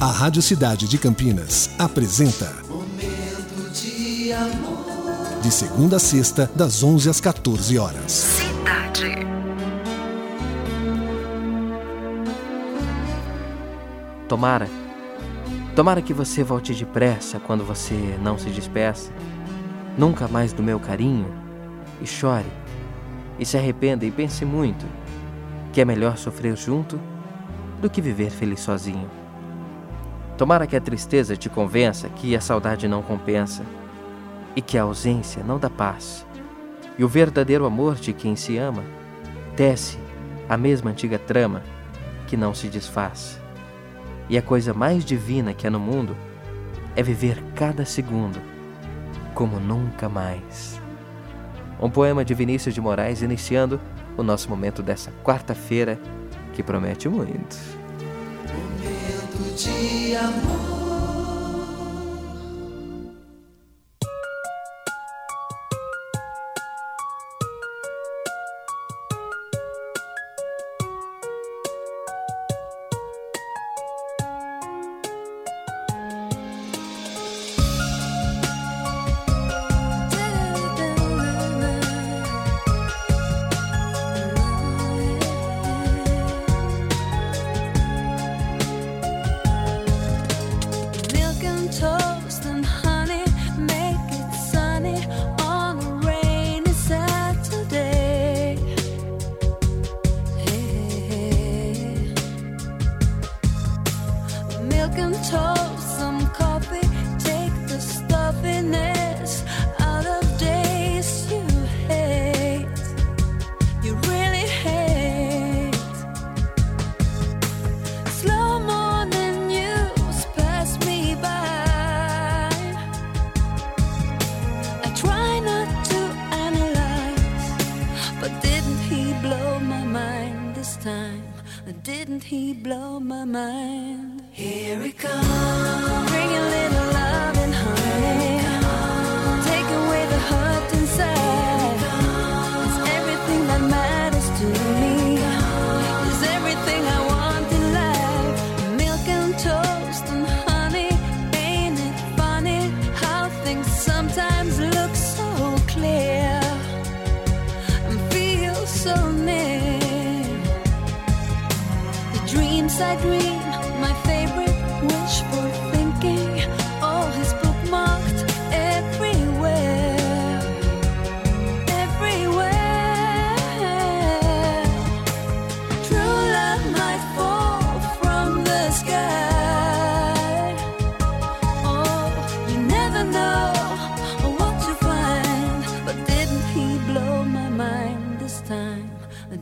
A Rádio Cidade de Campinas apresenta Momento de amor. De segunda a sexta, das 11 às 14 horas. Cidade. Tomara. Tomara que você volte depressa quando você não se despeça. Nunca mais do meu carinho. E chore. E se arrependa e pense muito. Que é melhor sofrer junto do que viver feliz sozinho. Tomara que a tristeza te convença que a saudade não compensa e que a ausência não dá paz. E o verdadeiro amor de quem se ama tece a mesma antiga trama que não se desfaz. E a coisa mais divina que há no mundo é viver cada segundo como nunca mais. Um poema de Vinícius de Moraes iniciando o nosso momento dessa quarta-feira que promete muito. De amor. Didn't he blow my mind? Here it comes. Dreams I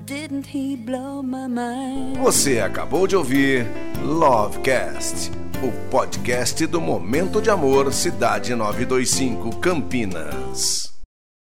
Didn't he blow my mind? Você acabou de ouvir Lovecast, o podcast do Momento de Amor Cidade 925 Campinas.